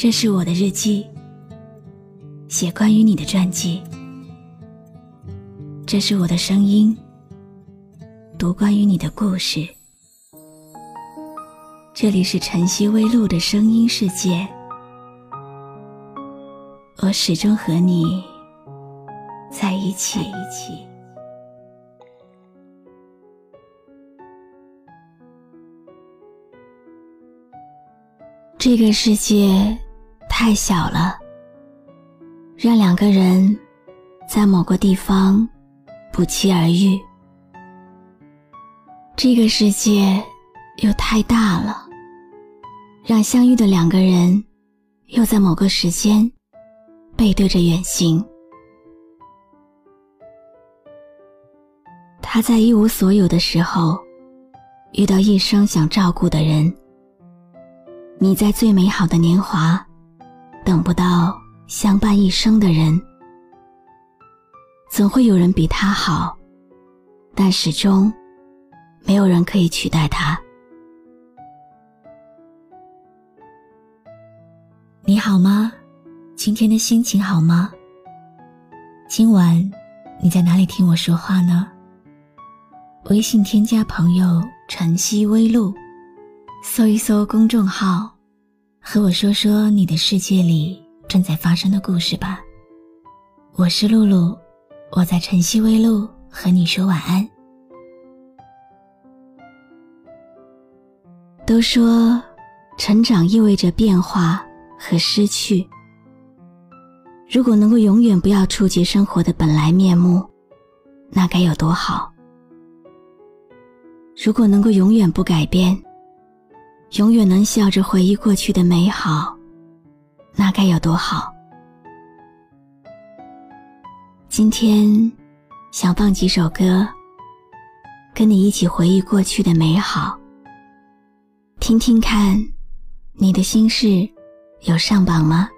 这是我的日记，写关于你的传记。这是我的声音，读关于你的故事。这里是晨曦微露的声音世界，我始终和你在一起。这个世界。太小了，让两个人在某个地方不期而遇。这个世界又太大了，让相遇的两个人又在某个时间背对着远行。他在一无所有的时候遇到一生想照顾的人，你在最美好的年华。等不到相伴一生的人，总会有人比他好，但始终没有人可以取代他。你好吗？今天的心情好吗？今晚你在哪里听我说话呢？微信添加朋友“晨曦微露”，搜一搜公众号。和我说说你的世界里正在发生的故事吧。我是露露，我在晨曦微露和你说晚安。都说成长意味着变化和失去。如果能够永远不要触及生活的本来面目，那该有多好。如果能够永远不改变。永远能笑着回忆过去的美好，那该有多好！今天想放几首歌，跟你一起回忆过去的美好，听听看，你的心事有上榜吗？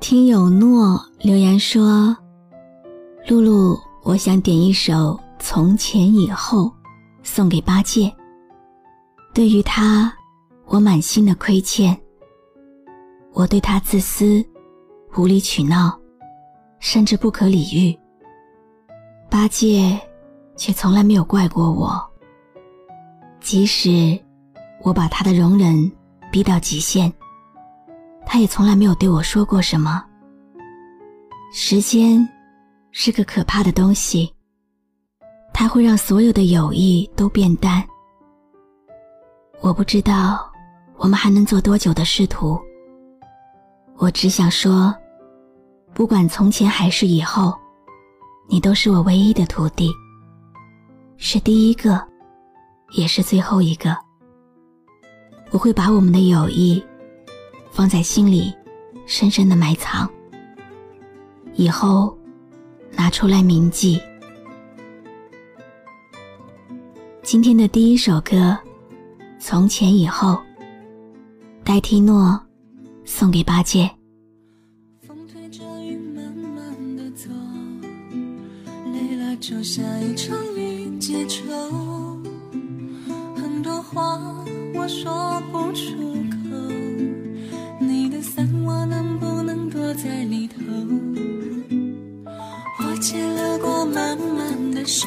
听友诺留言说：“露露。”我想点一首《从前以后》，送给八戒。对于他，我满心的亏欠。我对他自私、无理取闹，甚至不可理喻。八戒却从来没有怪过我。即使我把他的容忍逼到极限，他也从来没有对我说过什么。时间。是个可怕的东西，它会让所有的友谊都变淡。我不知道我们还能做多久的师徒。我只想说，不管从前还是以后，你都是我唯一的徒弟，是第一个，也是最后一个。我会把我们的友谊放在心里，深深的埋藏。以后。拿出来铭记。今天的第一首歌《从前以后》，代替诺，送给八戒。风推着雨慢慢的走，累了就下一场雨解愁。很多话我说不出口，你的伞我能不能躲在里手，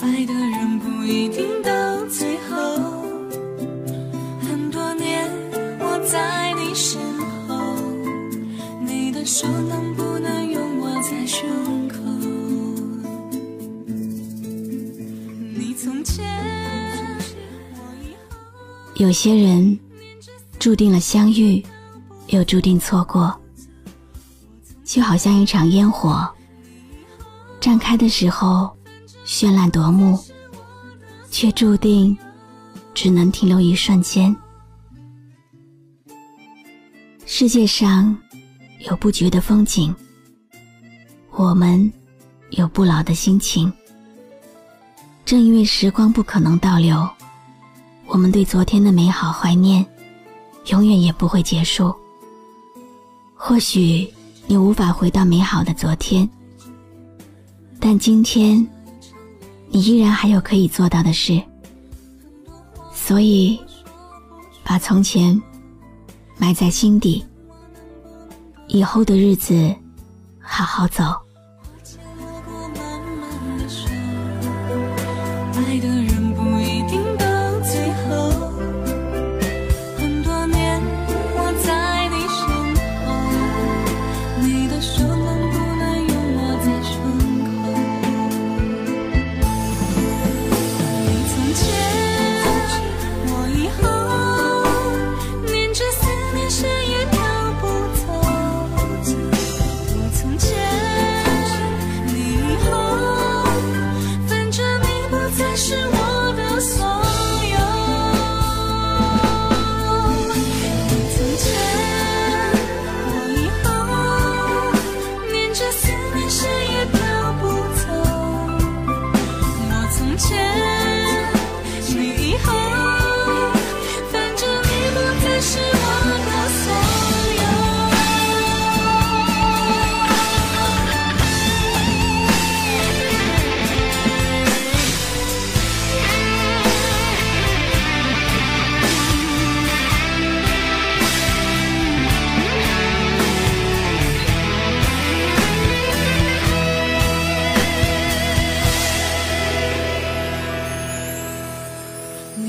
爱的人不一定到最后。很多年我在你身后，你的手能不能拥我在胸口？你从前，有些人注定了相遇，又注定错过。就好像一场烟火，绽开的时候绚烂夺目，却注定只能停留一瞬间。世界上有不绝的风景，我们有不老的心情。正因为时光不可能倒流，我们对昨天的美好怀念，永远也不会结束。或许。你无法回到美好的昨天，但今天，你依然还有可以做到的事，所以把从前埋在心底，以后的日子好好走。爱的人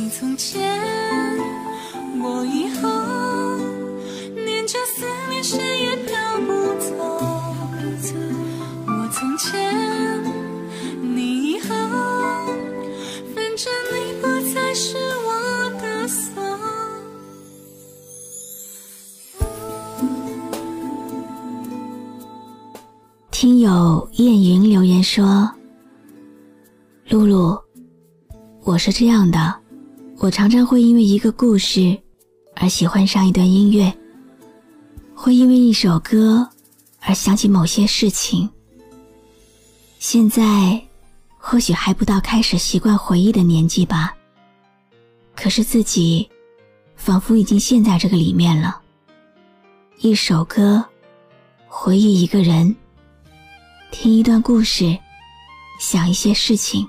从前，我以后，念着思念，谁也飘不走。我从前，你以后，反正你不再是我的所听友燕云留言说：“露露，我是这样的，我常常会因为一个故事而喜欢上一段音乐，会因为一首歌而想起某些事情。现在或许还不到开始习惯回忆的年纪吧，可是自己仿佛已经陷在这个里面了。一首歌，回忆一个人。”听一段故事，想一些事情。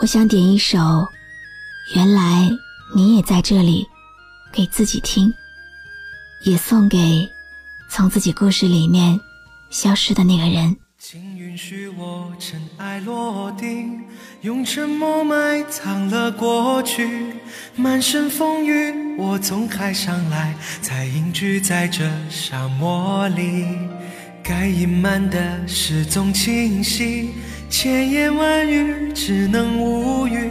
我想点一首《原来你也在这里》，给自己听，也送给从自己故事里面消失的那个人。请允许我尘埃落定，用沉默埋藏了过去。满身风雨，我从海上来，才隐居在这沙漠里。该隐瞒的事总清晰，千言万语只能无语。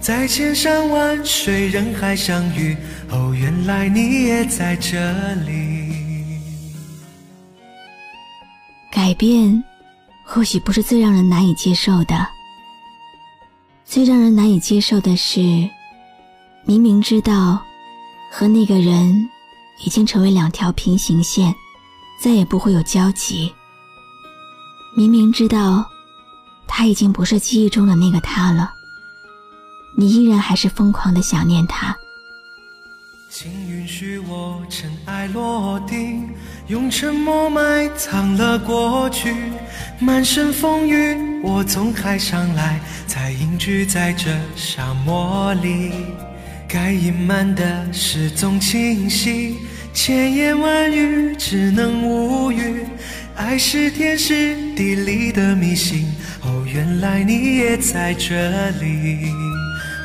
在千山万水人海相遇，哦，原来你也在这里。改变，或许不是最让人难以接受的。最让人难以接受的是，明明知道和那个人已经成为两条平行线。再也不会有交集。明明知道，他已经不是记忆中的那个他了，你依然还是疯狂的想念他。请允许我尘埃落定，用沉默埋藏了过去。满身风雨，我从海上来，才隐居在这沙漠里。该隐瞒的事总清晰。千言万语只能无语，爱是天时地利的迷信。哦，原来你也在这里。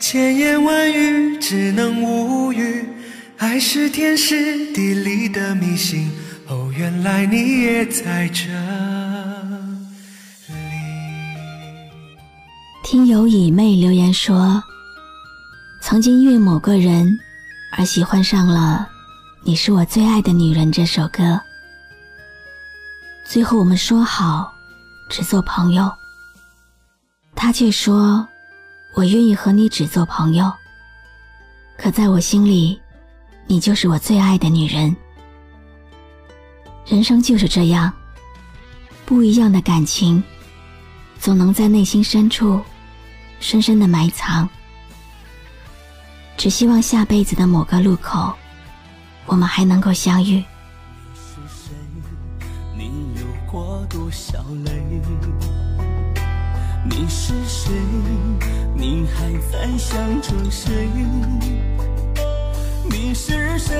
千言万语只能无语，爱是天时地利的迷信。哦，原来你也在这里。听友以妹留言说，曾经因为某个人而喜欢上了《你是我最爱的女人》这首歌，最后我们说好只做朋友，他却说。我愿意和你只做朋友，可在我心里，你就是我最爱的女人。人生就是这样，不一样的感情，总能在内心深处深深的埋藏。只希望下辈子的某个路口，我们还能够相遇。你你是谁？你还在想着谁？你是谁？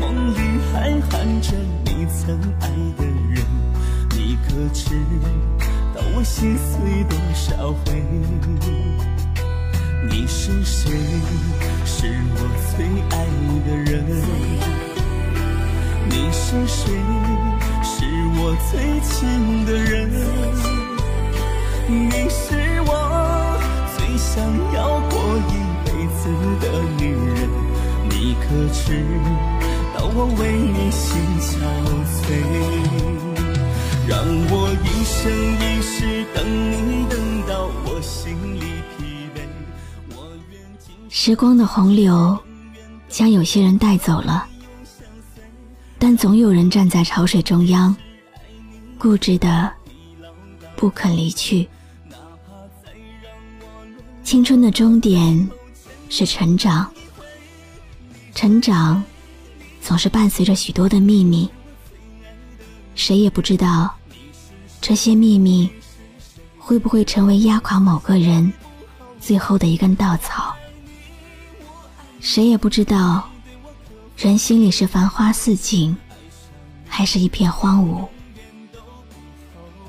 梦里还喊着你曾爱的人，你可知道我心碎多少回？你是谁？是我最爱的人。你是谁？是我最亲的人。你是我最想要过一辈子的女人，你可知道我为你心憔悴？让我一生一世等你，等到我心里疲惫。我愿时光的洪流将有些人带走了，但总有人站在潮水中央，固执的不肯离去。青春的终点是成长，成长总是伴随着许多的秘密，谁也不知道这些秘密会不会成为压垮某个人最后的一根稻草。谁也不知道人心里是繁花似锦，还是一片荒芜。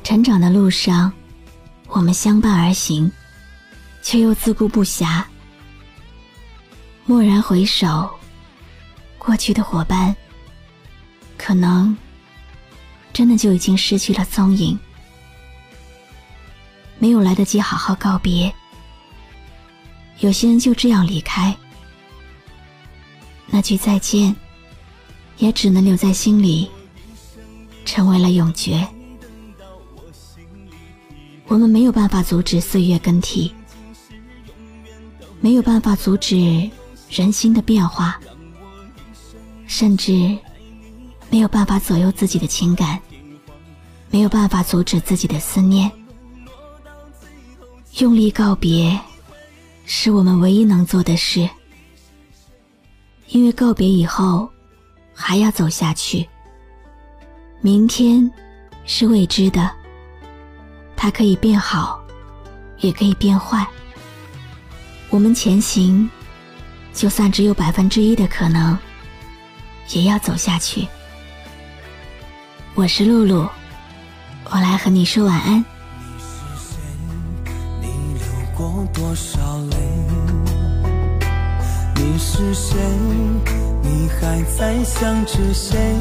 成长的路上，我们相伴而行。却又自顾不暇。蓦然回首，过去的伙伴，可能真的就已经失去了踪影，没有来得及好好告别。有些人就这样离开，那句再见，也只能留在心里，成为了永诀。我们没有办法阻止岁月更替。没有办法阻止人心的变化，甚至没有办法左右自己的情感，没有办法阻止自己的思念。用力告别，是我们唯一能做的事。因为告别以后，还要走下去。明天是未知的，它可以变好，也可以变坏。我们前行，就算只有百分之一的可能，也要走下去。我是露露，我来和你说晚安。你流过多少泪？你是谁？你还在想着谁？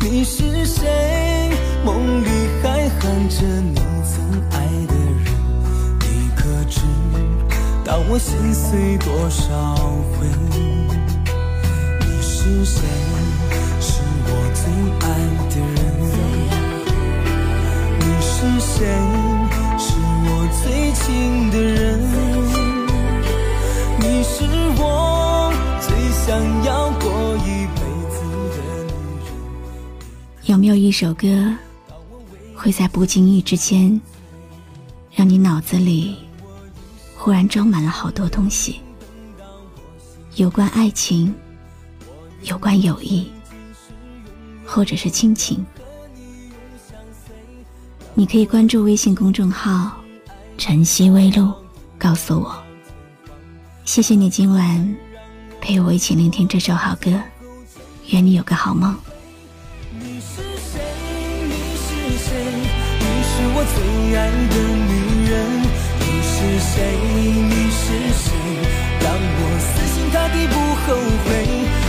你是谁？梦里还喊着你曾道我心碎多少回？你是谁？是我最爱的人。你是谁？是我最亲的人。你是我最想要过一辈子的女人。有没有一首歌，会在不经意之间，让你脑子里？忽然装满了好多东西，有关爱情，有关友谊，或者是亲情。你可以关注微信公众号“晨曦微露”，告诉我。谢谢你今晚陪我一起聆听这首好歌，愿你有个好梦。你是谁？你是谁？你是我最爱的女。是谁？你是谁？让我死心塌地不后悔。